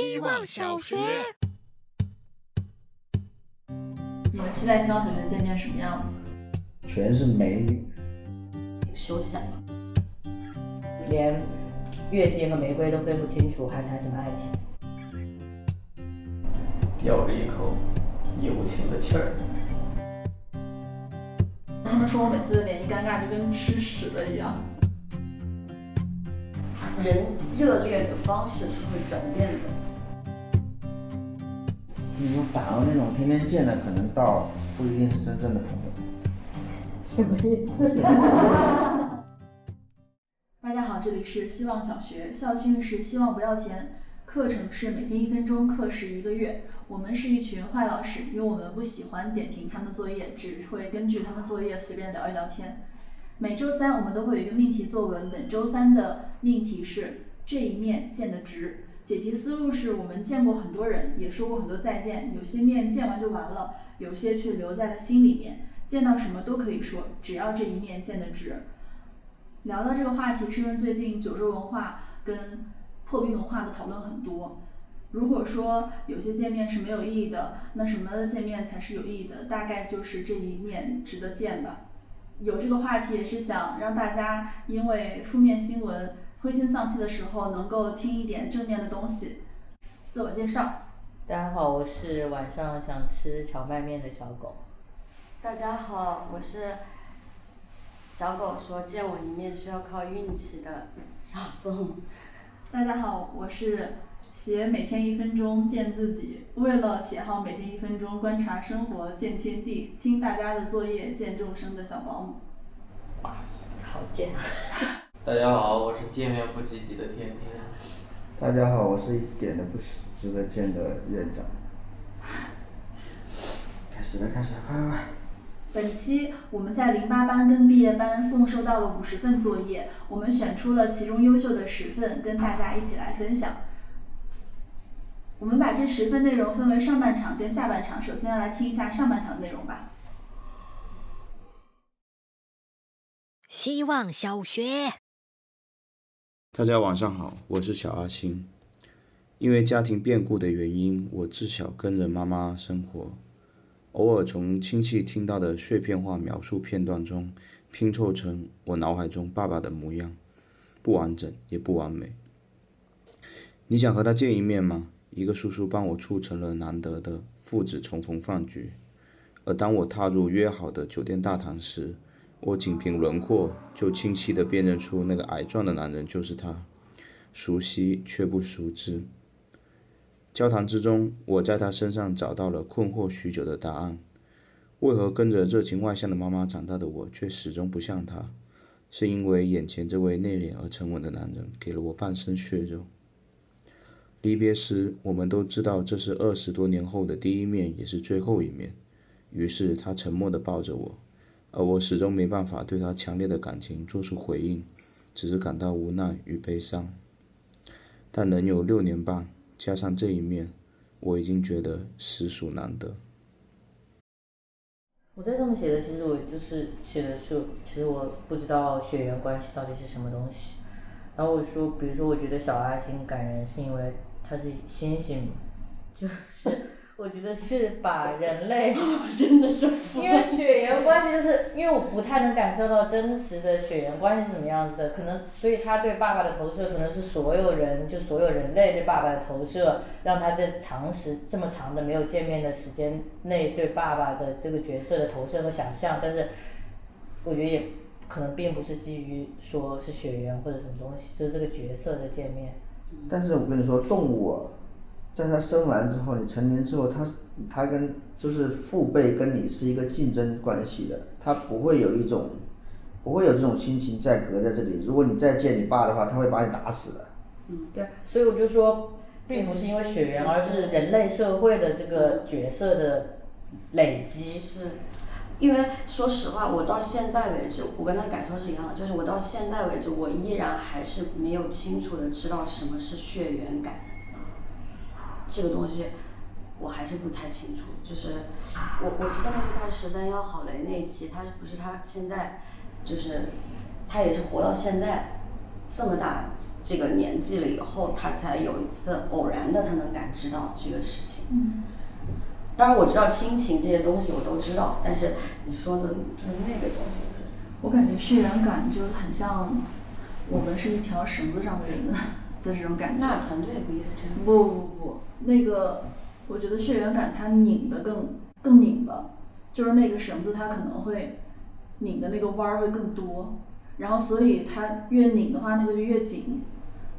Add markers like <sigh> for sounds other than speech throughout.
希望小学。你们期待希望小学见面什么样子？全是美女，休想！连月季和玫瑰都分不清楚，还谈什么爱情？吊着一口友情的气儿。他们说我每次脸一尴尬就跟吃屎了一样。人热恋的方式是会转变的。其实反而那种天天见的，可能倒不一定是真正的朋友。什么意思？大家好，这里是希望小学，校训是希望不要钱，课程是每天一分钟，课时一个月。我们是一群坏老师，因为我们不喜欢点评他们的作业，只会根据他们作业随便聊一聊天。每周三我们都会有一个命题作文，本周三的命题是这一面见得直。解题思路是我们见过很多人，也说过很多再见，有些面见完就完了，有些却留在了心里面。见到什么都可以说，只要这一面见得值。聊到这个话题，是因为最近九州文化跟破冰文化的讨论很多。如果说有些见面是没有意义的，那什么的见面才是有意义的？大概就是这一面值得见吧。有这个话题也是想让大家，因为负面新闻灰心丧气的时候，能够听一点正面的东西。自我介绍，大家好，我是晚上想吃荞麦面的小狗。大家好，我是小狗说见我一面需要靠运气的小宋。大家好，我是写每天一分钟见自己，为了写好每天一分钟，观察生活见天地，听大家的作业见众生的小保姆。哇塞，好贱！大家好，我是见面不积极的天天。大家好，我是一点都不值得见的院长。开始了，开始了，快快快！本期我们在零八班跟毕业班共收到了五十份作业，我们选出了其中优秀的十份，跟大家一起来分享。我们把这十份内容分为上半场跟下半场，首先来听一下上半场的内容吧。希望小学。大家晚上好，我是小阿星。因为家庭变故的原因，我自小跟着妈妈生活。偶尔从亲戚听到的碎片化描述片段中，拼凑成我脑海中爸爸的模样，不完整也不完美。你想和他见一面吗？一个叔叔帮我促成了难得的父子重逢饭局，而当我踏入约好的酒店大堂时，我仅凭轮廓就清晰地辨认出那个矮壮的男人就是他，熟悉却不熟知。交谈之中，我在他身上找到了困惑许久的答案：为何跟着热情外向的妈妈长大的我，却始终不像他？是因为眼前这位内敛而沉稳的男人给了我半生血肉。离别时，我们都知道这是二十多年后的第一面，也是最后一面。于是他沉默地抱着我，而我始终没办法对他强烈的感情做出回应，只是感到无奈与悲伤。但能有六年半。加上这一面，我已经觉得实属难得。我在上面写的，其实我就是写的是，其实我不知道血缘关系到底是什么东西。然后我说，比如说，我觉得小阿星感人，是因为他是星星，就是。我觉得是把人类，<laughs> 真的是，因为血缘关系，就是因为我不太能感受到真实的血缘关系是什么样子的，可能所以他对爸爸的投射，可能是所有人就所有人类对爸爸的投射，让他在长时这么长的没有见面的时间内对爸爸的这个角色的投射和想象，但是我觉得也可能并不是基于说是血缘或者什么东西，就是这个角色的见面。但是我跟你说，动物。在他生完之后，你成年之后，他他跟就是父辈跟你是一个竞争关系的，他不会有一种，不会有这种亲情在隔在这里。如果你再见你爸的话，他会把你打死的。嗯，对，所以我就说，并不是因为血缘，而是人类社会的这个角色的累积。是，因为说实话，我到现在为止，我跟他的感受是一样的，就是我到现在为止，我依然还是没有清楚的知道什么是血缘感。这个东西我还是不太清楚，就是我我知道那次看十三幺郝雷那一期，他不是他现在就是他也是活到现在，这么大这个年纪了以后，他才有一次偶然的，他能感知到这个事情。嗯，当然我知道亲情这些东西我都知道，但是你说的就是那个东西，我感觉血缘感就很像我们是一条绳子上的人的这种感觉。那团队不也是这样？不不不，那个我觉得血缘感它拧的更更拧巴，就是那个绳子它可能会拧的那个弯儿会更多，然后所以它越拧的话那个就越紧，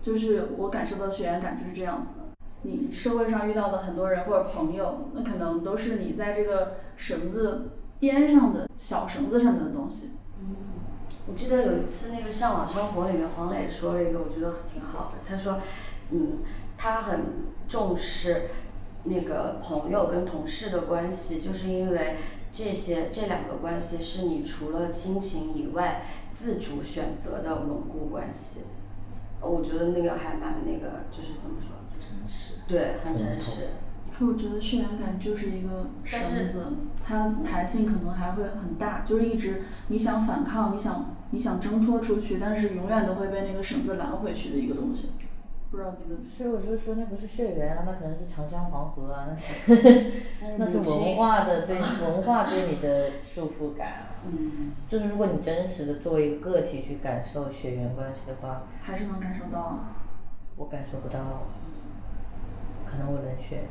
就是我感受到血缘感就是这样子的。你社会上遇到的很多人或者朋友，那可能都是你在这个绳子边上的小绳子上面的东西。嗯我记得有一次那个《向往生活》里面黄磊说了一个我觉得挺好的，他说，嗯，他很重视那个朋友跟同事的关系，就是因为这些这两个关系是你除了亲情以外自主选择的稳固关系。呃我觉得那个还蛮那个，就是怎么说？真实。对，很真实。可我觉得血缘感就是一个绳子，它弹性可能还会很大，就是一直你想反抗，你想你想挣脱出去，但是永远都会被那个绳子拦回去的一个东西。不知道你们所以我就说那不是血缘啊，那可能是长江黄河啊，那是 <laughs> 那是文化的对 <laughs> 文化对你的束缚感啊。嗯，就是如果你真实的作为一个个体去感受血缘关系的话，还是能感受到啊。我感受不到，可能我冷血。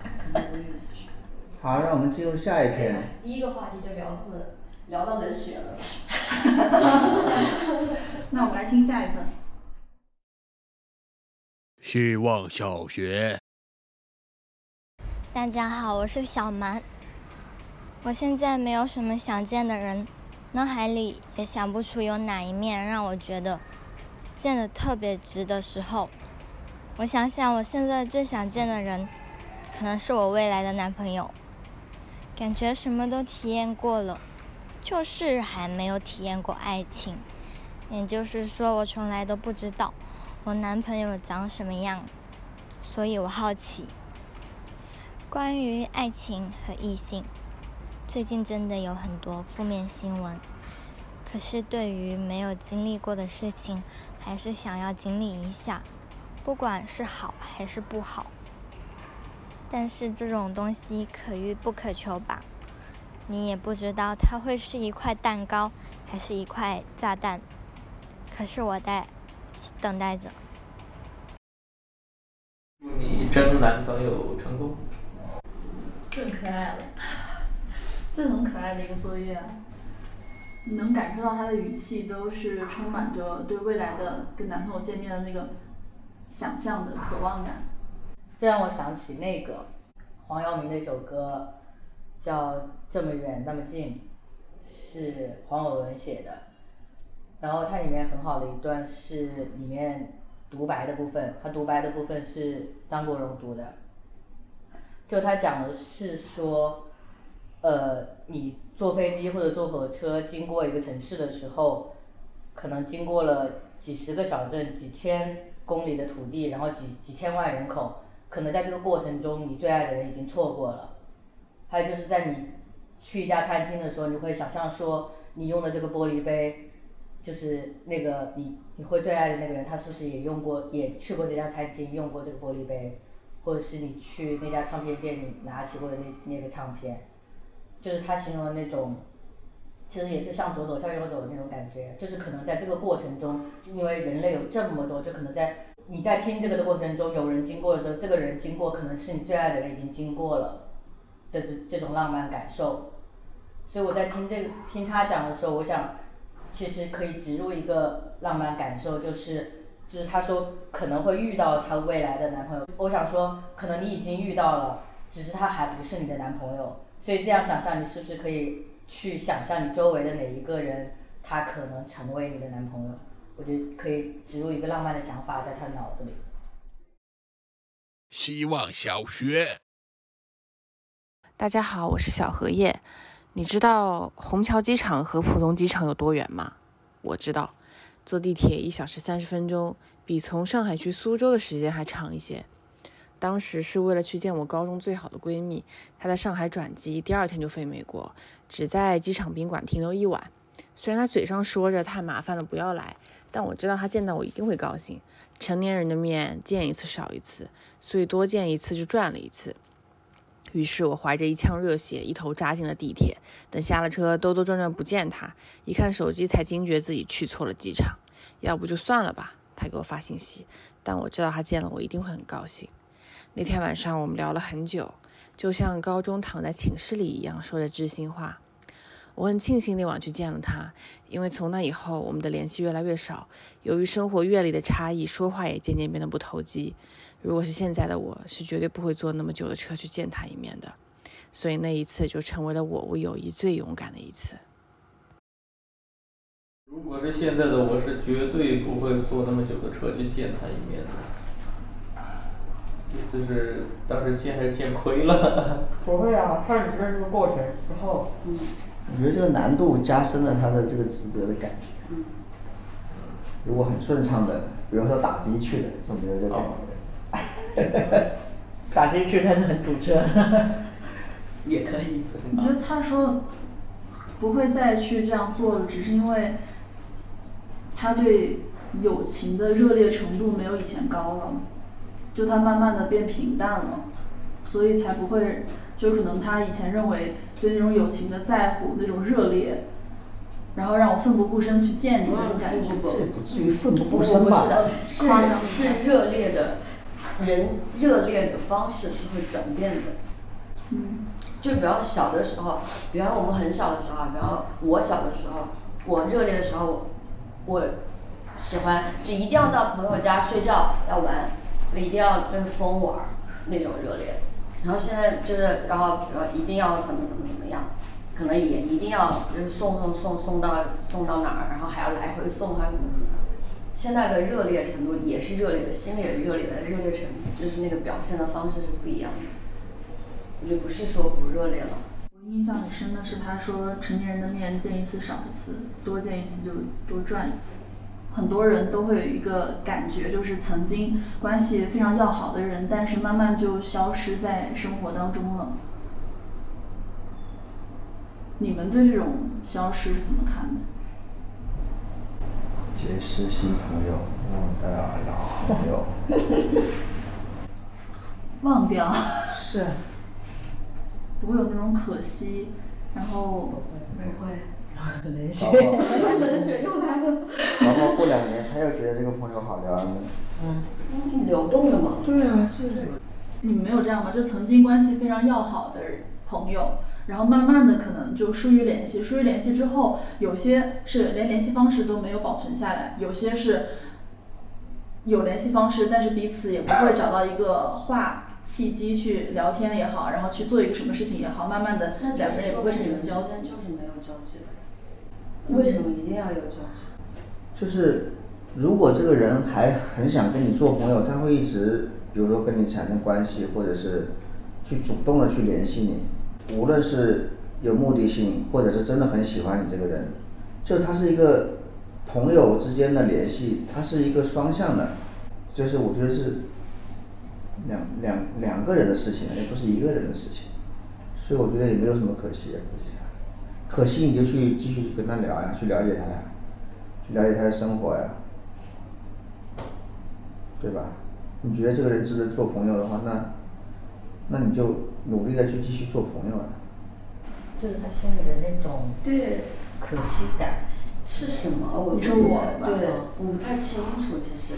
可能我也是。<laughs> 好，让我们进入下一篇。第一个话题就聊这么聊到冷血了。那我们来听下一份。希望小学。大家好，我是小蛮。我现在没有什么想见的人，脑海里也想不出有哪一面让我觉得见的特别值的时候。我想想，我现在最想见的人，可能是我未来的男朋友。感觉什么都体验过了，就是还没有体验过爱情。也就是说，我从来都不知道我男朋友长什么样，所以我好奇。关于爱情和异性，最近真的有很多负面新闻。可是对于没有经历过的事情，还是想要经历一下，不管是好还是不好。但是这种东西可遇不可求吧？你也不知道它会是一块蛋糕，还是一块炸弹。可是我在等待着。祝你征男朋友成功。更可爱了，<laughs> 这很可爱的一个作业啊！你能感受到他的语气都是充满着对未来的跟男朋友见面的那个想象的渴望感。这让我想起那个黄耀明的一首歌，叫《这么远那么近》，是黄伟文写的。然后它里面很好的一段是里面独白的部分，它独白的部分是张国荣读的。就他讲的是说，呃，你坐飞机或者坐火车经过一个城市的时候，可能经过了几十个小镇、几千公里的土地，然后几几千万人口，可能在这个过程中，你最爱的人已经错过了。还有就是在你去一家餐厅的时候，你会想象说，你用的这个玻璃杯，就是那个你你会最爱的那个人，他是不是也用过，也去过这家餐厅，用过这个玻璃杯？或者是你去那家唱片店里拿起过的那那个唱片，就是他形容的那种，其实也是向左走向右走的那种感觉，就是可能在这个过程中，因为人类有这么多，就可能在你在听这个的过程中，有人经过的时候，这个人经过可能是你最爱的人已经经过了的这这种浪漫感受，所以我在听这个听他讲的时候，我想其实可以植入一个浪漫感受，就是。就是他说可能会遇到他未来的男朋友，我想说可能你已经遇到了，只是他还不是你的男朋友，所以这样想象，你是不是可以去想象你周围的哪一个人，他可能成为你的男朋友？我觉得可以植入一个浪漫的想法在他的脑子里。希望小学。大家好，我是小荷叶。你知道虹桥机场和浦东机场有多远吗？我知道，坐地铁一小时三十分钟，比从上海去苏州的时间还长一些。当时是为了去见我高中最好的闺蜜，她在上海转机，第二天就飞美国，只在机场宾馆停留一晚。虽然她嘴上说着太麻烦了不要来，但我知道她见到我一定会高兴。成年人的面见一次少一次，所以多见一次就赚了一次。于是我怀着一腔热血，一头扎进了地铁。等下了车，兜兜转转不见他，一看手机才惊觉自己去错了机场。要不就算了吧，他给我发信息，但我知道他见了我一定会很高兴。那天晚上我们聊了很久，就像高中躺在寝室里一样，说着知心话。我很庆幸那晚去见了他，因为从那以后我们的联系越来越少。由于生活阅历的差异，说话也渐渐变得不投机。如果是现在的我，是绝对不会坐那么久的车去见他一面的。所以那一次就成为了我为友谊最勇敢的一次。如果是现在的我，是绝对不会坐那么久的车去见他一面的。意思是当时见还是见亏了？不会啊，看你这是个过程之后。嗯。我觉得这个难度加深了他的这个值得的感觉。嗯。如果很顺畅的，比如说打的去的，就没有这感觉。打 <laughs> 的去，但是很堵车。<laughs> 也可以。我觉得他说不会再去这样做了，只是因为他对友情的热烈程度没有以前高了，就他慢慢的变平淡了，所以才不会，就可能他以前认为。对那种友情的在乎，那种热烈，然后让我奋不顾身去见你那种感觉，这也不至于奋不顾身吧？是是热烈的，人热恋的方式是会转变的。嗯。就比方小的时候，比方我们很小的时候，比方我小的时候，我热恋的时候，我喜欢就一定要到朋友家睡觉，要玩，就一定要就是疯玩那种热恋。然后现在就是，然后比如说一定要怎么怎么怎么样，可能也一定要就是送送送送到送到哪儿，然后还要来回送啊什么什么的。现在的热烈程度也是热烈的，心里也是热烈的，热烈程度就是那个表现的方式是不一样的，也不是说不热烈了。我印象很深的是他说，成年人的面见一次少一次，多见一次就多赚一次。很多人都会有一个感觉，就是曾经关系非常要好的人，但是慢慢就消失在生活当中了。你们对这种消失是怎么看的？结识新朋友，忘掉老朋友。<laughs> 忘掉。是。不会有那种可惜，然后。不会。冷血，冷血又来了。然后过两年，他又觉得这个朋友好聊了。嗯，流动的嘛。对啊，就是。你们没有这样吗？就曾经关系非常要好的朋友，然后慢慢的可能就疏于联系，疏于联系之后，有些是连联系方式都没有保存下来，有些是有联系方式，但是彼此也不会找到一个话契机去聊天也好，然后去做一个什么事情也好，慢慢的两个人也不会产生交集。就是没有交集了。为什么一定要有交集？就是，如果这个人还很想跟你做朋友，他会一直，比如说跟你产生关系，或者是去主动的去联系你，无论是有目的性，或者是真的很喜欢你这个人，就他是一个朋友之间的联系，他是一个双向的，就是我觉得是两两两个人的事情，也不是一个人的事情，所以我觉得也没有什么可惜的。可惜你就去继续跟他聊呀，去了解他呀，去了解他的生活呀，对吧？你觉得这个人值得做朋友的话，那，那你就努力的去继续做朋友啊。就是他心里的那种对可惜感是什么？我说我对，我不太清楚其实。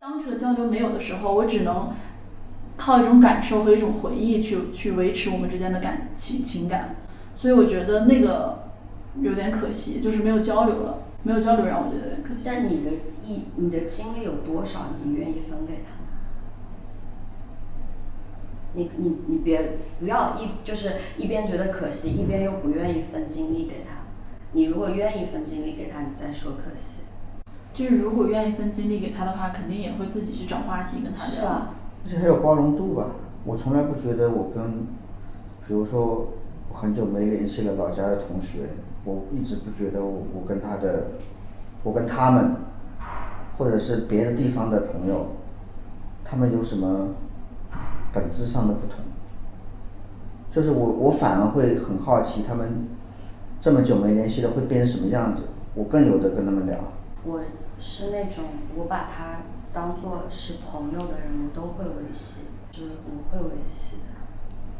当这个交流没有的时候，我只能靠一种感受和一种回忆去去维持我们之间的感情情感。所以我觉得那个有点可惜，就是没有交流了，没有交流让我觉得有点可惜。但你的意你的精力有多少，你愿意分给他？你你你别不要一就是一边觉得可惜，一边又不愿意分精力给他。你如果愿意分精力给他，你再说可惜。就是如果愿意分精力给他的话，肯定也会自己去找话题跟他聊。是啊。而且还有包容度吧，我从来不觉得我跟，比如说。很久没联系了老家的同学，我一直不觉得我我跟他的，我跟他们，或者是别的地方的朋友，他们有什么本质上的不同？就是我我反而会很好奇，他们这么久没联系了会变成什么样子？我更有的跟他们聊。我是那种我把他当做是朋友的人，我都会维系，就是我会维系的，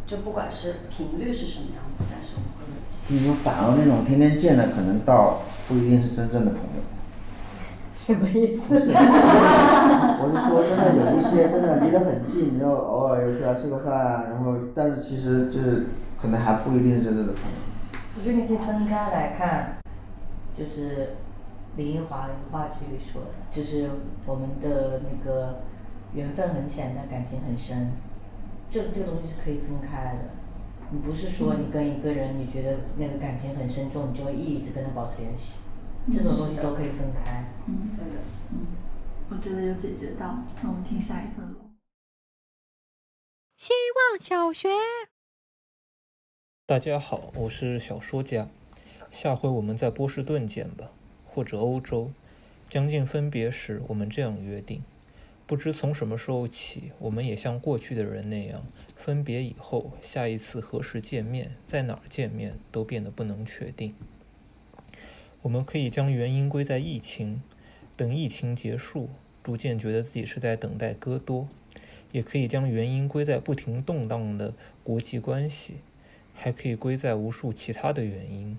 就不管是频率是什么样子，但是我会维系。你说反而那种天天见的，可能倒不一定是真正的朋友。什么意思？我是说，真的有一些真的离得很近，然后偶尔又出来吃个饭啊，然后但是其实就是可能还不一定是真正的朋友。我觉得你可以分开来看，就是林奕华一个话剧里说的，就是我们的那个缘分很浅，但感情很深，这这个东西是可以分开的。你不是说你跟一个人，你觉得那个感情很深重，你就会一直跟他保持联系，这种东西都可以分开。嗯，对的。嗯，我觉得有解决到。那我们听下一份喽。希望小学。大家好，我是小说家。下回我们在波士顿见吧，或者欧洲。将近分别时，我们这样约定：不知从什么时候起，我们也像过去的人那样，分别以后，下一次何时见面，在哪儿见面，都变得不能确定。我们可以将原因归在疫情，等疫情结束，逐渐觉得自己是在等待戈多；也可以将原因归在不停动荡的国际关系。还可以归在无数其他的原因，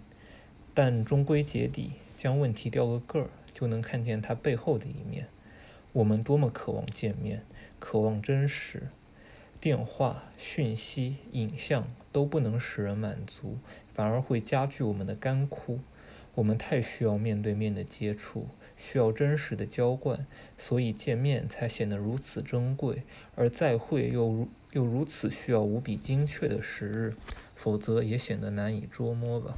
但终归结底，将问题掉个个儿，就能看见它背后的一面。我们多么渴望见面，渴望真实，电话、讯息、影像都不能使人满足，反而会加剧我们的干枯。我们太需要面对面的接触，需要真实的浇灌，所以见面才显得如此珍贵，而再会又如又如此需要无比精确的时日。否则也显得难以捉摸吧。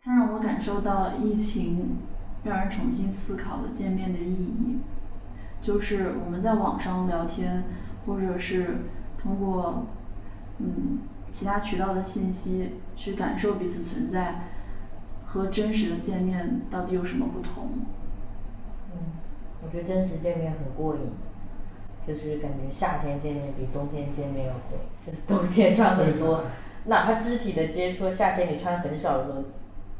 它让我感受到疫情让人重新思考了见面的意义，就是我们在网上聊天，或者是通过嗯其他渠道的信息去感受彼此存在，和真实的见面到底有什么不同？嗯，我觉得真实见面很过瘾。就是感觉夏天见面比冬天见面要贵，就是冬天穿很多，哪怕肢体的接触，夏天你穿很少的时候，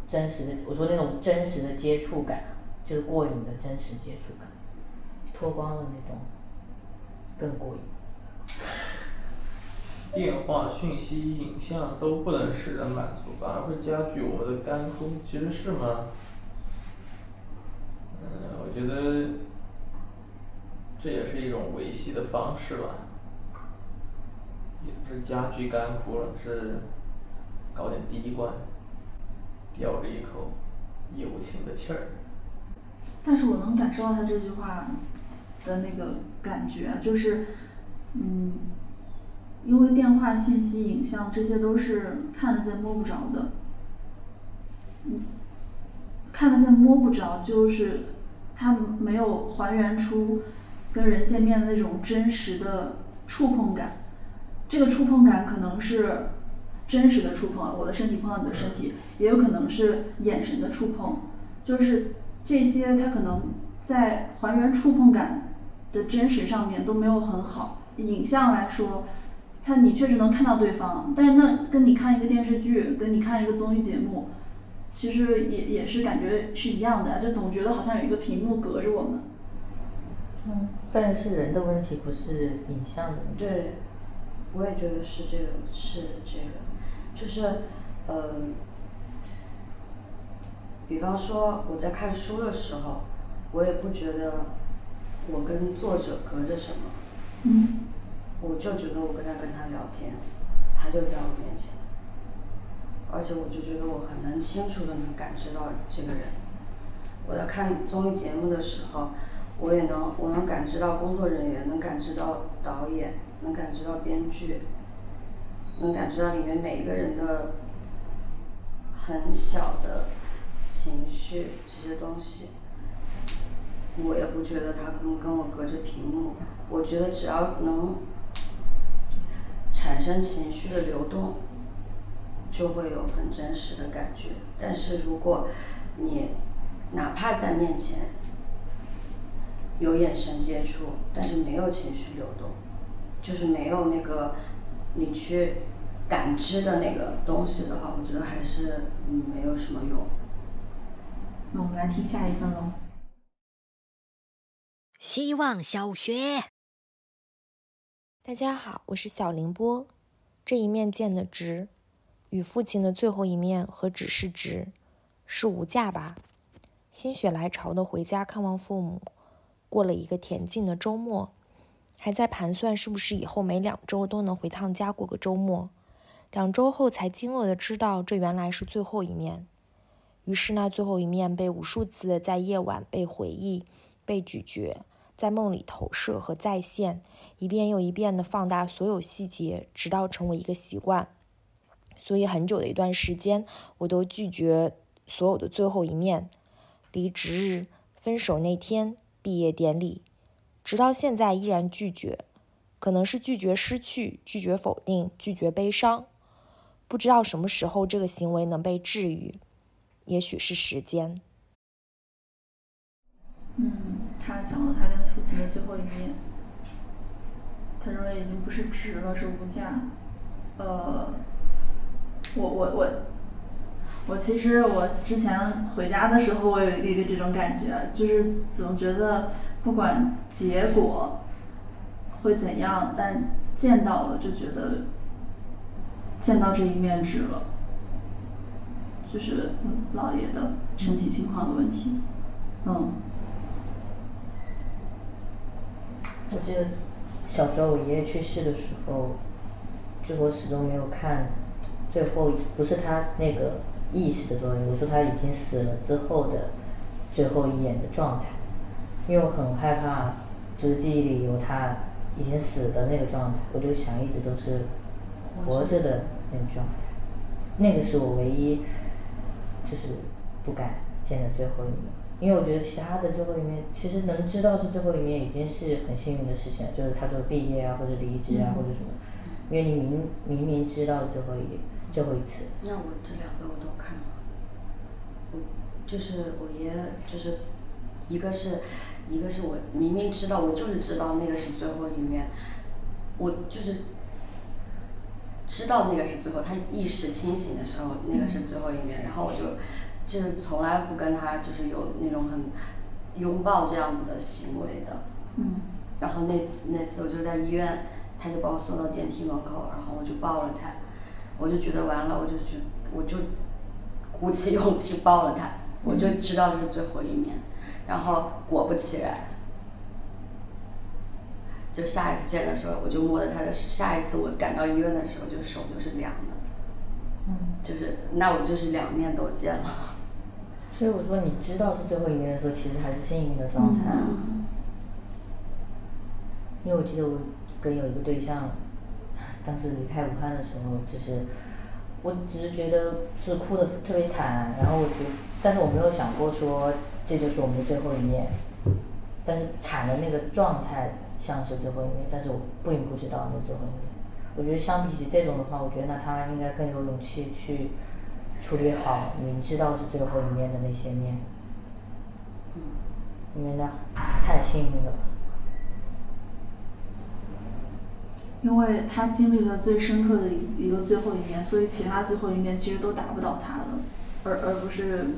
真实的，我说那种真实的接触感，就是过瘾的真实接触感，脱光了那种，更过瘾。电话、讯息、影像都不能使人满足，反而会加剧我们的干枯，其实是吗？嗯，我觉得。这也是一种维系的方式吧，也不是加剧干枯了，是搞点滴灌，吊着一口友情的气儿。但是我能感受到他这句话的那个感觉，就是，嗯，因为电话、信息、影像这些都是看得见摸不着的，嗯，看得见摸不着，就是它没有还原出。跟人见面的那种真实的触碰感，这个触碰感可能是真实的触碰，我的身体碰到你的身体，也有可能是眼神的触碰，就是这些它可能在还原触碰感的真实上面都没有很好。影像来说，它你确实能看到对方，但是那跟你看一个电视剧，跟你看一个综艺节目，其实也也是感觉是一样的，就总觉得好像有一个屏幕隔着我们。嗯，但是人的问题不是影像的问题。对，我也觉得是这个，是这个，就是，呃，比方说我在看书的时候，我也不觉得我跟作者隔着什么，嗯，我就觉得我跟他跟他聊天，他就在我面前，而且我就觉得我很能清楚的能感知到这个人。我在看综艺节目的时候。我也能，我能感知到工作人员，能感知到导演，能感知到编剧，能感知到里面每一个人的很小的情绪这些东西。我也不觉得他跟跟我隔着屏幕，我觉得只要能产生情绪的流动，就会有很真实的感觉。但是如果你哪怕在面前，有眼神接触，但是没有情绪流动，就是没有那个你去感知的那个东西的话，我觉得还是嗯没有什么用。那我们来听下一份喽。希望小学，大家好，我是小凌波。这一面见的值，与父亲的最后一面何止是值，是无价吧？心血来潮的回家看望父母，过了一个恬静的周末，还在盘算是不是以后每两周都能回趟家过个周末。两周后才惊愕的知道，这原来是最后一面。于是那最后一面被无数次的在夜晚被回忆、被咀嚼。在梦里投射和再现，一遍又一遍的放大所有细节，直到成为一个习惯。所以很久的一段时间，我都拒绝所有的最后一面：离职日、分手那天、毕业典礼，直到现在依然拒绝。可能是拒绝失去，拒绝否定，拒绝悲伤。不知道什么时候这个行为能被治愈，也许是时间。嗯。讲了他跟父亲的最后一面，他认为已经不是值了，是无价。呃，我我我，我其实我之前回家的时候，我有一个这种感觉，就是总觉得不管结果会怎样，但见到了就觉得见到这一面值了，就是姥爷的身体情况的问题，嗯。我记得小时候我爷爷去世的时候，就我始终没有看最后，不是他那个意识的作用，我说他已经死了之后的最后一眼的状态，因为我很害怕，就是记忆里有他已经死的那个状态，我就想一直都是活着的那个状态，那个是我唯一就是不敢见的最后一面。因为我觉得其他的最后一面，其实能知道是最后一面已经是很幸运的事情了。就是他说毕业啊，或者离职啊，或者什么，因为你明明明知道最后一最后一次。那我这两个我都看了，我就是我爷爷，就是一个是一个是我明明知道，我就是知道那个是最后一面，我就是知道那个是最后，他意识清醒的时候，那个是最后一面，然后我就。就是从来不跟他就是有那种很拥抱这样子的行为的，嗯，然后那次那次我就在医院，他就把我送到电梯门口，然后我就抱了他，我就觉得完了，我就去我就鼓起勇气抱了他，我就知道这是最后一面，然后果不其然，就下一次见的时候，我就摸着他的，下一次我赶到医院的时候，就手就是凉的，嗯，就是那我就是两面都见了。所以我说，你知道是最后一面的时候，其实还是幸运的状态。因为我记得我跟有一个对象，当时离开武汉的时候，就是，我只是觉得是哭的特别惨，然后我觉，但是我没有想过说这就是我们的最后一面，但是惨的那个状态像是最后一面，但是我并不知道那最后一面。我觉得相比起这种的话，我觉得那他应该更有勇气去。处理好，你知道是最后一面的那些面，因为那太幸运了。因为他经历了最深刻的一个最后一面，所以其他最后一面其实都打不倒他的，而而不是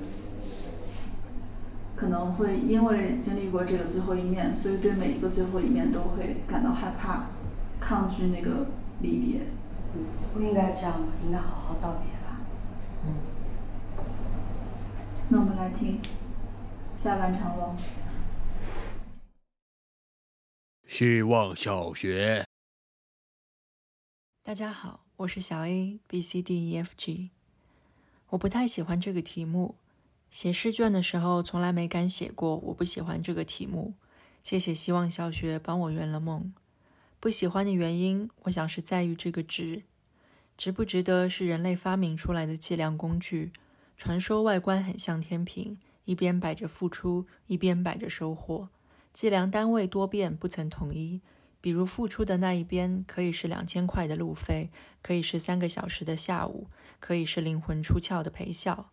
可能会因为经历过这个最后一面，所以对每一个最后一面都会感到害怕，抗拒那个离别。嗯，不应该这样吧？应该好好道别。那我们来听下半场喽。希望小学，大家好，我是小 A B C D E F G。我不太喜欢这个题目，写试卷的时候从来没敢写过。我不喜欢这个题目，谢谢希望小学帮我圆了梦。不喜欢的原因，我想是在于这个值，值不值得是人类发明出来的计量工具。传说外观很像天平，一边摆着付出，一边摆着收获。计量单位多变，不曾统一。比如付出的那一边可以是两千块的路费，可以是三个小时的下午，可以是灵魂出窍的陪笑；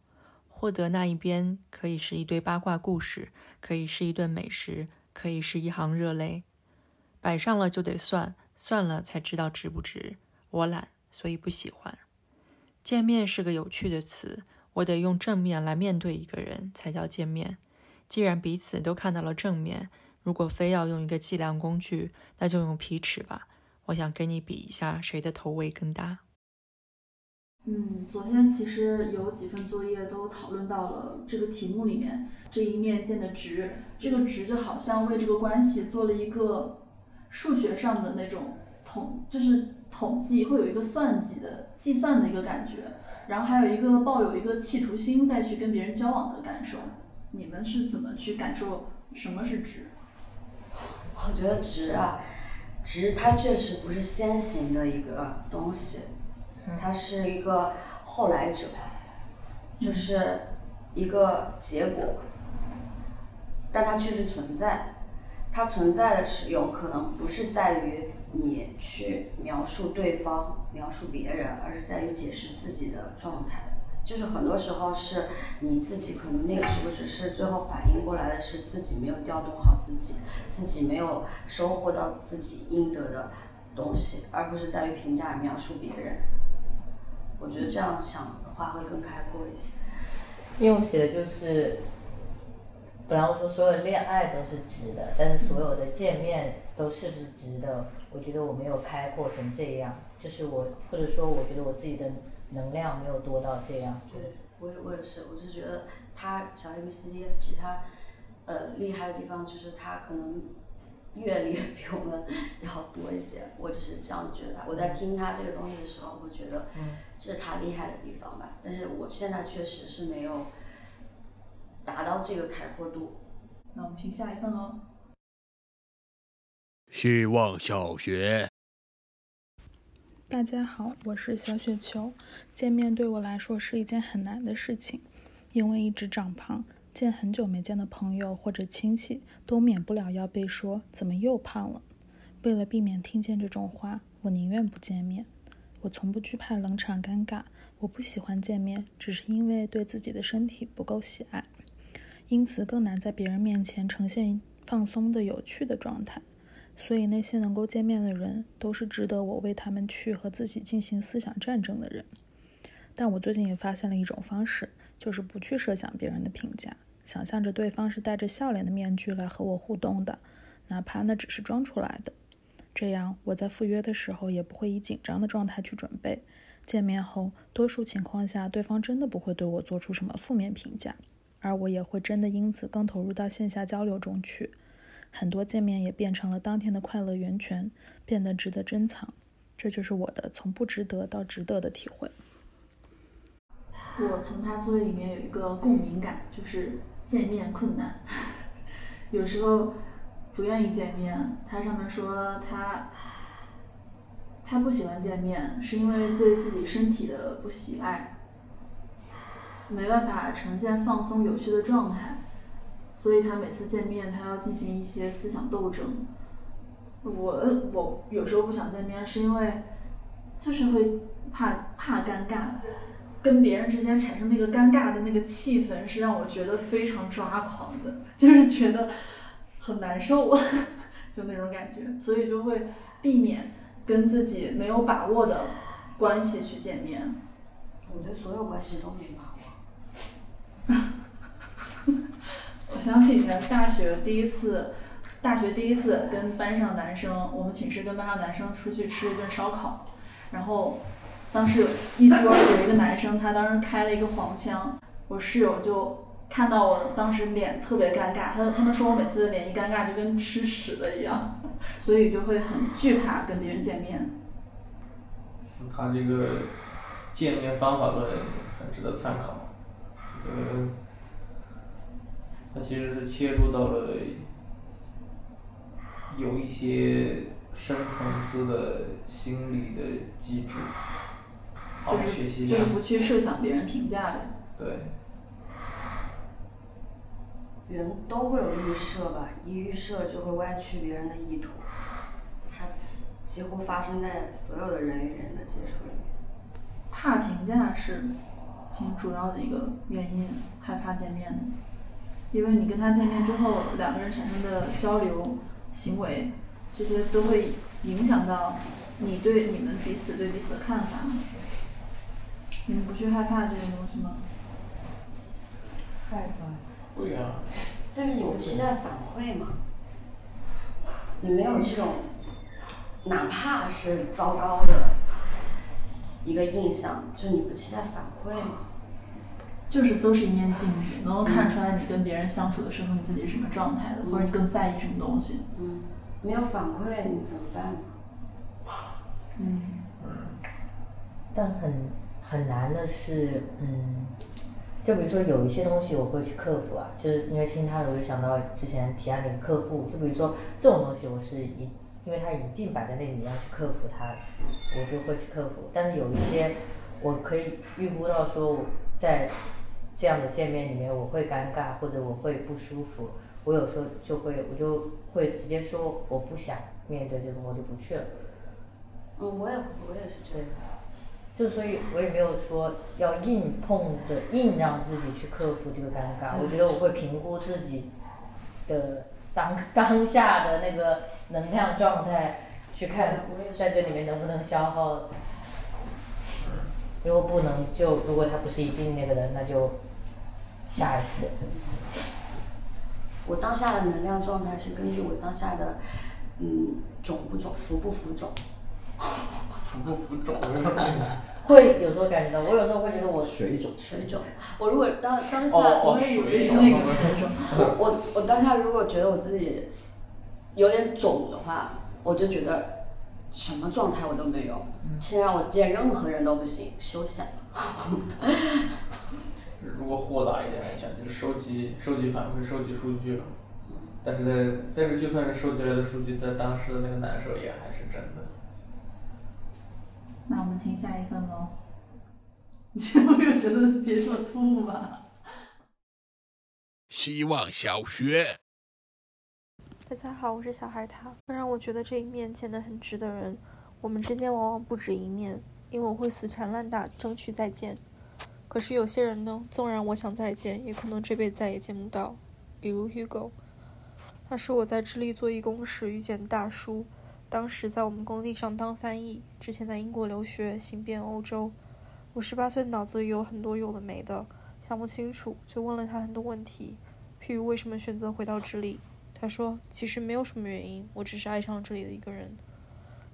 获得那一边可以是一堆八卦故事，可以是一顿美食，可以是一行热泪。摆上了就得算，算了才知道值不值。我懒，所以不喜欢。见面是个有趣的词。我得用正面来面对一个人才叫见面。既然彼此都看到了正面，如果非要用一个计量工具，那就用皮尺吧。我想跟你比一下，谁的头围更大。嗯，昨天其实有几份作业都讨论到了这个题目里面这一面见的值，这个值就好像为这个关系做了一个数学上的那种统，就是统计，会有一个算计的计算的一个感觉，然后还有一个抱有一个企图心再去跟别人交往的感受。你们是怎么去感受什么是值？我觉得值啊，值它确实不是先行的一个东西。它是一个后来者，就是一个结果，但它确实存在。它存在的是有可能不是在于你去描述对方、描述别人，而是在于解释自己的状态。就是很多时候是你自己可能那个时候只是最后反应过来的是自己没有调动好自己，自己没有收获到自己应得的东西，而不是在于评价描述别人。我觉得这样想的话会更开阔一些。因为我写的就是，本来我说所有恋爱都是值的，但是所有的见面都是不是值的？我觉得我没有开阔成这样，就是我或者说我觉得我自己的能量没有多到这样。对，我也我也是，我是觉得他小 A B C D F G 他，呃厉害的地方就是他可能。阅历比我们要多一些，我只是这样觉得。我在听他这个东西的时候，我觉得这是他厉害的地方吧。但是我现在确实是没有达到这个开阔度。那我们听下一份喽。希望小学。大家好，我是小雪球。见面对我来说是一件很难的事情，因为一直长胖。见很久没见的朋友或者亲戚，都免不了要被说怎么又胖了。为了避免听见这种话，我宁愿不见面。我从不惧怕冷场尴尬，我不喜欢见面，只是因为对自己的身体不够喜爱，因此更难在别人面前呈现放松的有趣的状态。所以那些能够见面的人，都是值得我为他们去和自己进行思想战争的人。但我最近也发现了一种方式。就是不去设想别人的评价，想象着对方是戴着笑脸的面具来和我互动的，哪怕那只是装出来的。这样我在赴约的时候也不会以紧张的状态去准备。见面后，多数情况下对方真的不会对我做出什么负面评价，而我也会真的因此更投入到线下交流中去。很多见面也变成了当天的快乐源泉，变得值得珍藏。这就是我的从不值得到值得的体会。我从他作业里面有一个共鸣感，就是见面困难，<laughs> 有时候不愿意见面。他上面说他他不喜欢见面，是因为对自己身体的不喜爱，没办法呈现放松有趣的状态，所以他每次见面他要进行一些思想斗争。我我有时候不想见面，是因为就是会怕怕尴尬。跟别人之间产生那个尴尬的那个气氛，是让我觉得非常抓狂的，就是觉得很难受，<laughs> 就那种感觉，所以就会避免跟自己没有把握的关系去见面。我对所有关系都没把握。<laughs> 我想起以前大学第一次，大学第一次跟班上男生，我们寝室跟班上男生出去吃一顿烧烤，然后。当时有一桌有一个男生，他当时开了一个黄腔，我室友就看到我当时脸特别尴尬，他他们说我每次脸一尴尬就跟吃屎了一样，<laughs> 所以就会很惧怕跟别人见面。他这个见面方法论很值得参考，呃，他其实是切入到了有一些深层次的心理的机制。就是就是不去设想别人评价的。对。人都会有预设吧，一预设就会歪曲别人的意图，它几乎发生在所有的人与人的接触里面。怕评价是挺主要的一个原因，害怕见面，因为你跟他见面之后，两个人产生的交流、行为，这些都会影响到你对你们彼此对彼此的看法。你们不去害怕这种东西吗？害怕。会啊。但是你不期待反馈吗？你没有这种，哪怕是糟糕的一个印象，就你不期待反馈吗？就是都是一面镜子，能够看出来你跟别人相处的时候你自己是什么状态的，或者你更在意什么东西。嗯，没有反馈你怎么办呢？嗯。但很很难的是，嗯，就比如说有一些东西我会去克服啊，就是因为听他的我就想到之前提案的一个客户，就比如说这种东西我是一，因为他一定摆在那里你要去克服它，我就会去克服。但是有一些我可以预估到说我在这样的见面里面我会尴尬或者我会不舒服，我有时候就会我就会直接说我不想面对这个我就不去了。嗯，我也我也是这样。就所以，我也没有说要硬碰着硬让自己去克服这个尴尬。我觉得我会评估自己的当 <laughs> 当下的那个能量状态，去看在这里面能不能消耗。如果不能，就如果他不是一定那个人，那就下一次。我当下的能量状态是根据我当下的嗯肿不肿、浮不浮肿。浮不浮肿是什么意思？会有时候感觉到，我有时候会觉得我水肿。水肿。我如果当当下，我也以为是那个我我我当下如果觉得我自己有点肿的话，我就觉得什么状态我都没有，现在我见任何人都不行，休想。如果豁达一点来讲，就是收集收集反馈、收集数据了。但是在但是就算是收集来的数据，在当时的那个难受也还是真的。那我们听下一份喽。你有没有觉得结束突兀吧？希望小学。大家好，我是小海獭。会让我觉得这一面见得很值的人，我们之间往往不止一面，因为我会死缠烂打，争取再见。可是有些人呢，纵然我想再见，也可能这辈子再也见不到。比如 Hugo，他是我在智利做义工时遇见大叔。当时在我们工地上当翻译，之前在英国留学，行遍欧洲。我十八岁，脑子里有很多有的没的，想不清楚，就问了他很多问题，譬如为什么选择回到智利。他说其实没有什么原因，我只是爱上了这里的一个人。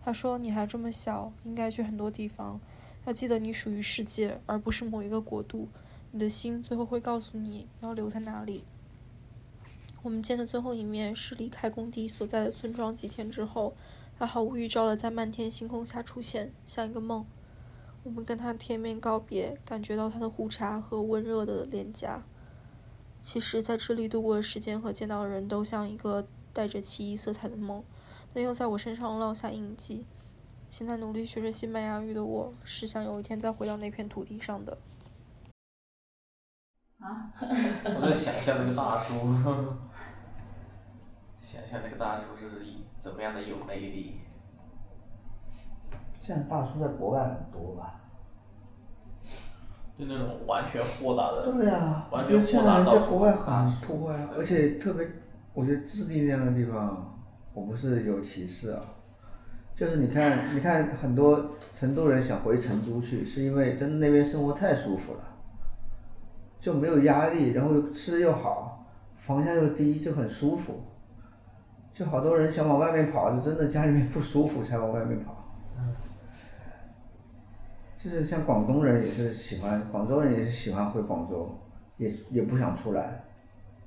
他说你还这么小，应该去很多地方，要记得你属于世界，而不是某一个国度。你的心最后会告诉你要留在哪里。我们见的最后一面是离开工地所在的村庄几天之后。他毫无预兆的在漫天星空下出现，像一个梦。我们跟他贴面告别，感觉到他的胡茬和温热的脸颊。其实，在这里度过的时间和见到的人都像一个带着奇异色彩的梦，但又在我身上烙下印记。现在努力学着西班牙语的我，是想有一天再回到那片土地上的。啊？<laughs> 我在想象那个大叔，想象那个大叔是。怎么样的有魅力？这样大叔在国外很多吧？就那种完全豁达的。对呀，完全豁达到在国外很多呀，而且特别，我觉得智利那样的地方，我不是有歧视啊，就是你看，你看很多成都人想回成都去，是因为真的那边生活太舒服了，就没有压力，然后吃的又好，房价又低，就很舒服。就好多人想往外面跑，是真的家里面不舒服才往外面跑。就是像广东人也是喜欢，广州人也是喜欢回广州，也也不想出来，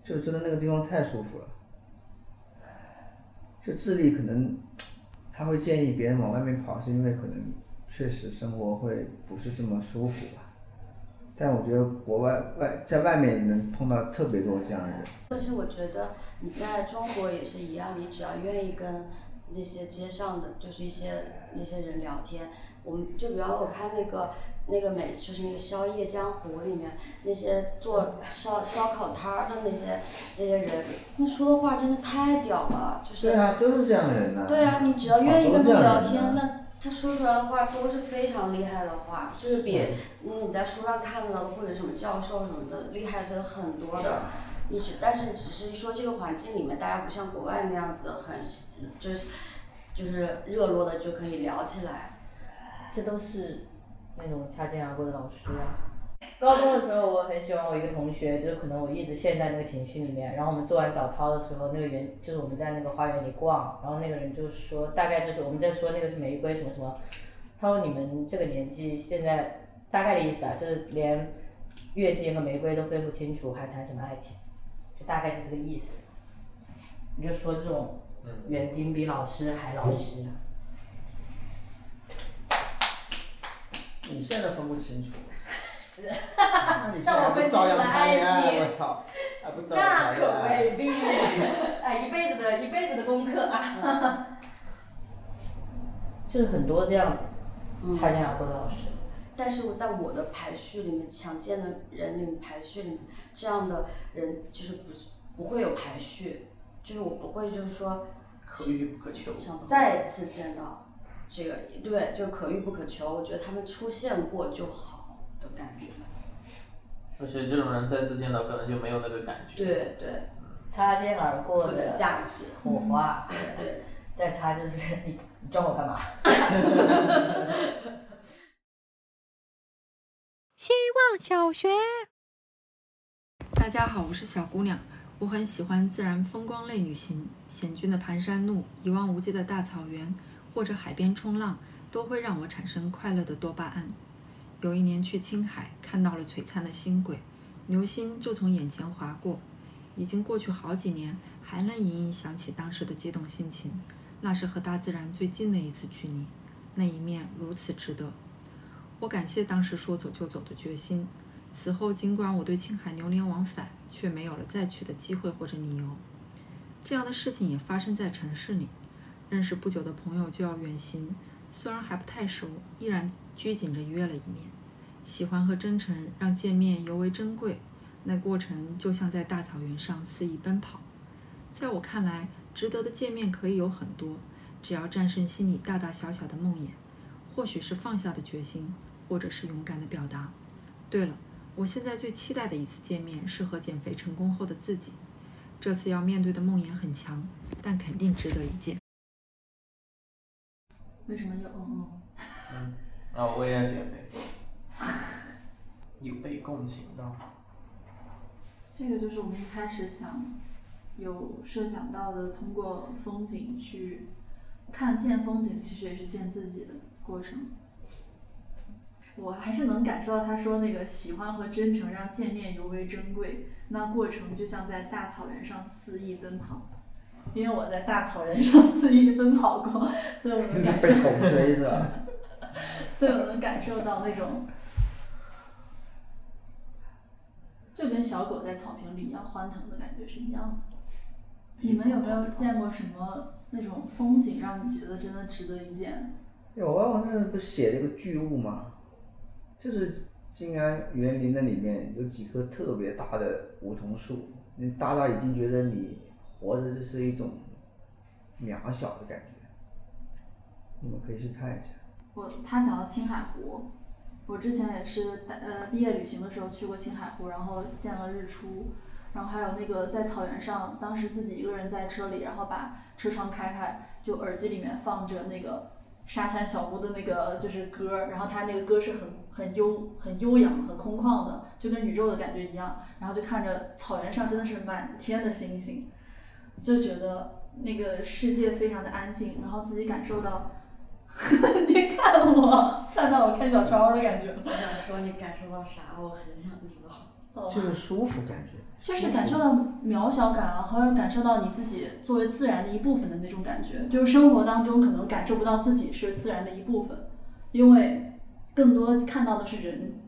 就真的那个地方太舒服了。就智利可能，他会建议别人往外面跑，是因为可能确实生活会不是这么舒服吧。但我觉得国外外在外面能碰到特别多这样的人。但是我觉得你在中国也是一样，你只要愿意跟那些街上的就是一些那些人聊天，我们就比方我看那个那个美就是那个宵夜江湖里面那些做烧烧烤摊儿的那些那些人，他们说的话真的太屌了，就是。对啊，都是这样的人呐。对啊，你只要愿意跟他聊天，那。他说出来的话都是非常厉害的话，就是比那你在书上看到的或者什么教授什么的厉害的很多的。你只但是只是说这个环境里面大家不像国外那样子很就是就是热络的就可以聊起来。这都是那种擦肩而过的老师啊。高中的时候，我很喜欢我一个同学，就是可能我一直陷在那个情绪里面。然后我们做完早操的时候，那个园就是我们在那个花园里逛，然后那个人就说，大概就是我们在说那个是玫瑰什么什么。他说你们这个年纪现在大概的意思啊，就是连月季和玫瑰都分不清楚，还谈什么爱情？就大概是这个意思。你就说这种园丁比老师还老实。你现在分不清楚。是。那你现在不照样谈恋爱？我操！还不照样谈恋爱？那可未必。<laughs> 哎，一辈子的一辈子的功课啊。<laughs> 就是很多这样擦肩而过的老师。但是我在我的排序里面，强健的人里面排序里面，这样的人就是不不会有排序，就是我不会就是说。可遇不可求。想再次见到。这个对，就可遇不可求。我觉得他们出现过就好的感觉。而且这种人再次见到，可能就没有那个感觉。对对。擦肩而过的价值火花。对对。<laughs> 再擦就是 <laughs> 你你撞我干嘛？<laughs> 希望小学。大家好，我是小姑娘，我很喜欢自然风光类旅行，险峻的盘山路，一望无际的大草原。或者海边冲浪都会让我产生快乐的多巴胺。有一年去青海，看到了璀璨的星轨，流星就从眼前划过。已经过去好几年，还能隐隐想起当时的激动心情。那是和大自然最近的一次距离，那一面如此值得。我感谢当时说走就走的决心。此后，尽管我对青海流连往返，却没有了再去的机会或者理由。这样的事情也发生在城市里。认识不久的朋友就要远行，虽然还不太熟，依然拘谨着约了一面。喜欢和真诚让见面尤为珍贵，那过程就像在大草原上肆意奔跑。在我看来，值得的见面可以有很多，只要战胜心里大大小小的梦魇，或许是放下的决心，或者是勇敢的表达。对了，我现在最期待的一次见面是和减肥成功后的自己。这次要面对的梦魇很强，但肯定值得一见。为什么有嗯嗯？啊，我也要减肥，有被共情到。这个就是我们一开始想有设想到的，通过风景去看见风景，其实也是见自己的过程。我还是能感受到他说那个喜欢和真诚让见面尤为珍贵，那过程就像在大草原上肆意奔跑。因为我在大草原上肆意奔跑过，所以我能感受。被狗追 <laughs> 是吧？所以我能感受到那种，就跟小狗在草坪里一样欢腾的感觉是一样的。你们有没有见过什么那种风景，让你觉得真的值得一见？有啊，我那不写了一个巨物吗？就是静安园林的里面有几棵特别大的梧桐树，你大到已经觉得你。活着就是一种渺小的感觉，你们可以去看一下。我他讲到青海湖，我之前也是呃毕业旅行的时候去过青海湖，然后见了日出，然后还有那个在草原上，当时自己一个人在车里，然后把车窗开开，就耳机里面放着那个沙滩小屋的那个就是歌，然后他那个歌是很很悠很悠扬很空旷的，就跟宇宙的感觉一样，然后就看着草原上真的是满天的星星。就觉得那个世界非常的安静，然后自己感受到，<laughs> 你看我，看到我看小超的感觉。我想说你感受到啥？我很想知道。<laughs> 就是舒服感觉。就是感受到渺小感啊，好像感受到你自己作为自然的一部分的那种感觉。就是生活当中可能感受不到自己是自然的一部分，因为更多看到的是人，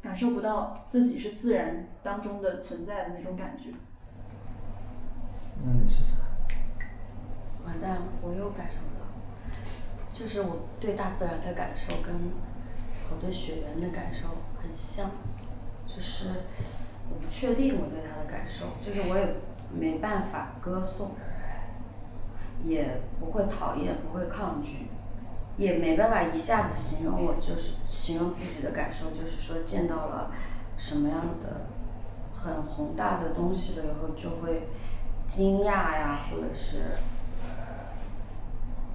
感受不到自己是自然当中的存在的那种感觉。那你是啥？完蛋了，我又感受不到。就是我对大自然的感受跟我对雪原的感受很像，就是我不确定我对它的感受，就是我也没办法歌颂，也不会讨厌，不会抗拒，也没办法一下子形容我就是形容自己的感受，就是说见到了什么样的很宏大的东西了以后就会。惊讶呀，或者是，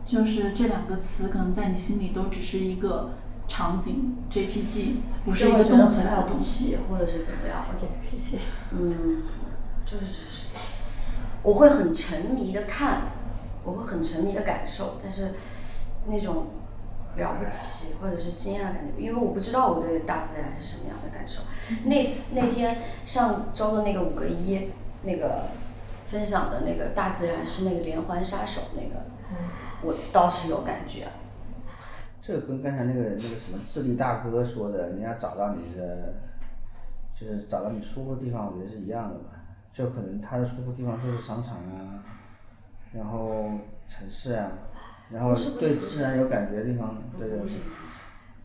就是这两个词，可能在你心里都只是一个场景 JPG，不是就会觉得一个动起很了不来的东西。起，或者是怎么样，或者嗯，就是我会很沉迷的看，我会很沉迷的感受，但是那种了不起或者是惊讶的感觉，因为我不知道我对大自然是什么样的感受。那次那天上周的那个五个一那个分享的那个大自然是那个连环杀手那个，我倒是有感觉。这跟刚才那个那个什么智力大哥说的，你要找到你的，就是找到你舒服的地方，我觉得是一样的吧。就可能他的舒服地方就是商场啊，然后城市啊，然后对自然有感觉的地方，对对对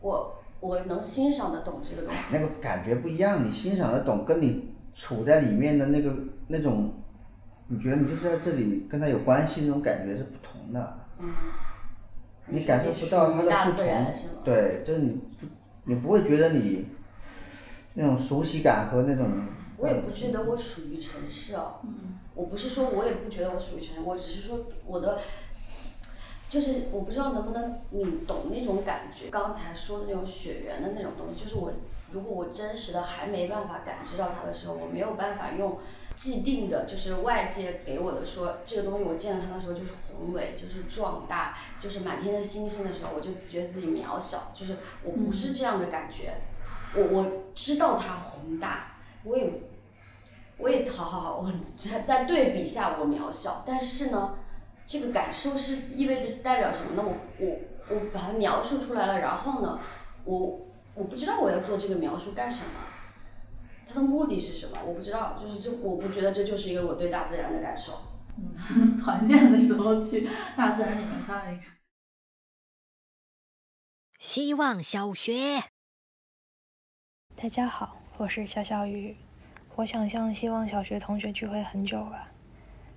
我我能欣赏得懂这个东西。那个感觉不一样，你欣赏得懂，跟你处在里面的那个那种，你觉得你就是在这里跟他有关系那种感觉是不同的。嗯。你感受不到他的不同，对，就是你不，你不会觉得你那种熟悉感和那种。我也不觉得我属于城市哦，我不是说我也不觉得我属于城市，我只是说我的，就是我不知道能不能你懂那种感觉。刚才说的那种血缘的那种东西，就是我如果我真实的还没办法感知到它的时候，我没有办法用既定的，就是外界给我的说这个东西我见到它的时候就是宏伟，就是壮大，就是满天的星星的时候，我就觉得自己渺小，就是我不是这样的感觉。我我知道它宏大，我也我也好好好，我在在对比下我渺小，但是呢，这个感受是意味着代表什么呢？我我我把它描述出来了，然后呢，我我不知道我要做这个描述干什么，它的目的是什么？我不知道，就是这我不觉得这就是一个我对大自然的感受。嗯，<laughs> 团建的时候去大自然里面看一看。希望小学。大家好，我是小小雨。我想象希望小学同学聚会很久了，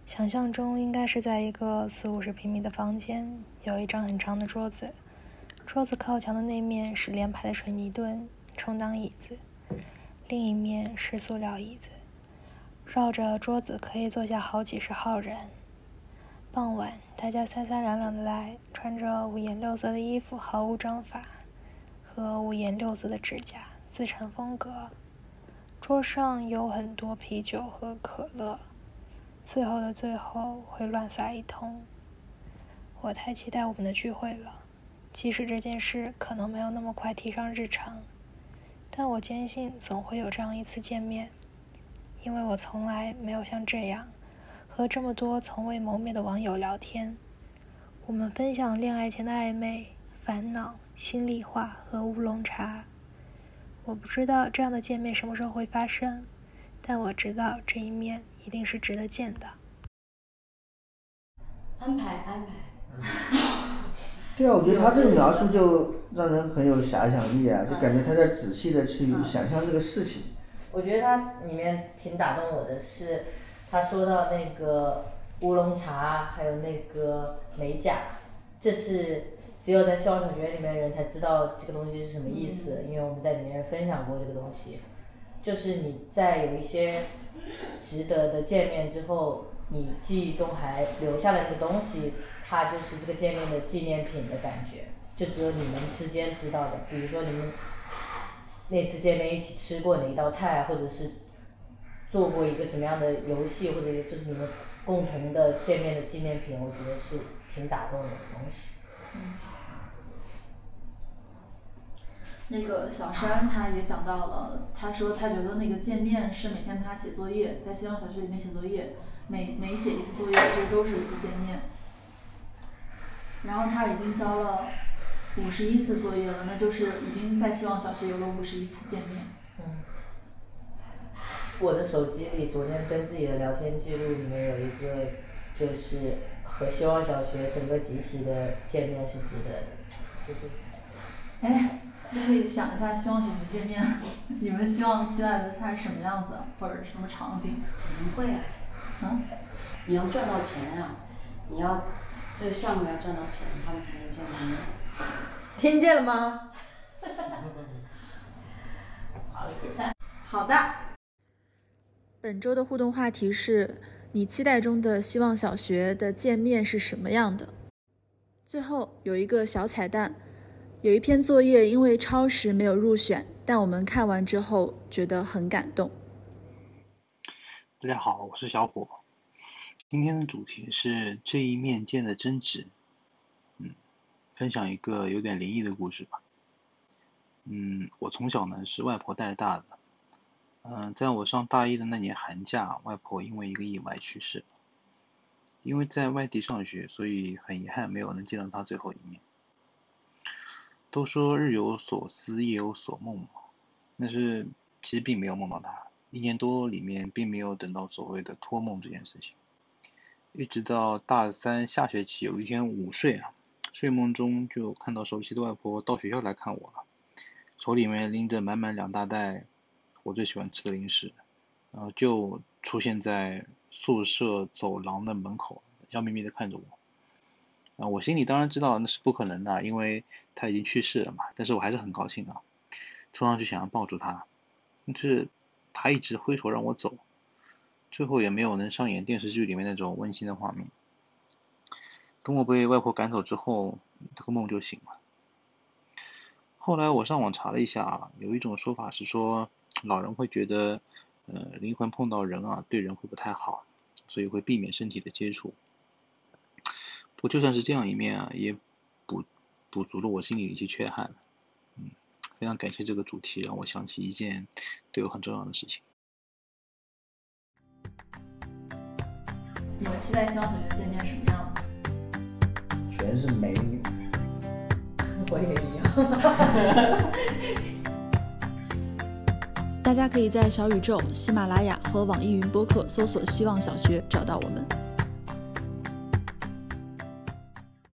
想象中应该是在一个四五十平米的房间，有一张很长的桌子，桌子靠墙的那面是连排的水泥墩充当椅子，另一面是塑料椅子，绕着桌子可以坐下好几十号人。傍晚，大家三三两两的来，穿着五颜六色的衣服，毫无章法，和五颜六色的指甲，自成风格。桌上有很多啤酒和可乐，最后的最后会乱撒一通。我太期待我们的聚会了，即使这件事可能没有那么快提上日程，但我坚信总会有这样一次见面，因为我从来没有像这样和这么多从未谋面的网友聊天。我们分享恋爱前的暧昧、烦恼、心里话和乌龙茶。我不知道这样的见面什么时候会发生，但我知道这一面一定是值得见的。安排安排。<laughs> 对啊，我觉得他这个描述就让人很有遐想力啊，就感觉他在仔细的去想象这个事情。我觉得他里面挺打动我的是，他说到那个乌龙茶，还有那个美甲，这是只有在希望小学里面的人才知道这个东西是什么意思，因为我们在里面分享过这个东西。就是你在有一些值得的见面之后，你记忆中还留下了那个东西，它就是这个见面的纪念品的感觉，就只有你们之间知道的。比如说你们那次见面一起吃过哪一道菜，或者是做过一个什么样的游戏，或者就是你们共同的见面的纪念品，我觉得是挺打动我的东西。那个小山他也讲到了，他说他觉得那个见面是每天他写作业，在希望小学里面写作业，每每写一次作业其实都是一次见面。然后他已经交了五十一次作业了，那就是已经在希望小学有了五十一次见面。嗯。我的手机里昨天跟自己的聊天记录里面有一个，就是和希望小学整个集体的见面是值得的，就是。哎，你可以想一下希望小学见面，<laughs> 你们希望期待的它是什么样子，或者什么场景？不会啊。嗯。你要赚到钱呀、你要这个项目要赚到钱，他们才能见面。<laughs> 听见了吗？<laughs> 好了，解散。好的。本周的互动话题是你期待中的希望小学的见面是什么样的？最后有一个小彩蛋，有一篇作业因为超时没有入选，但我们看完之后觉得很感动。大家好，我是小伙。今天的主题是这一面见的真值。嗯，分享一个有点灵异的故事吧。嗯，我从小呢是外婆带大的。嗯，在我上大一的那年寒假，外婆因为一个意外去世。因为在外地上学，所以很遗憾没有能见到她最后一面。都说日有所思，夜有所梦嘛，但是其实并没有梦到她。一年多里面，并没有等到所谓的托梦这件事情，一直到大三下学期有一天午睡啊，睡梦中就看到熟悉的外婆到学校来看我了，手里面拎着满满两大袋我最喜欢吃的零食，然后就出现在宿舍走廊的门口，笑眯眯的看着我。啊，我心里当然知道那是不可能的，因为他已经去世了嘛，但是我还是很高兴的，冲上去想要抱住他，但是。他一直挥手让我走，最后也没有能上演电视剧里面那种温馨的画面。等我被外婆赶走之后，这个梦就醒了。后来我上网查了一下，有一种说法是说，老人会觉得，呃，灵魂碰到人啊，对人会不太好，所以会避免身体的接触。不过就算是这样一面啊，也补补足了我心里一些缺憾。嗯非常感谢这个主题，让我想起一件对我很重要的事情。们期待希望同学见面什么样子？全是美女。<laughs> 我也一样。<laughs> 大家可以在小宇宙、喜马拉雅和网易云播客搜索“希望小学”找到我们。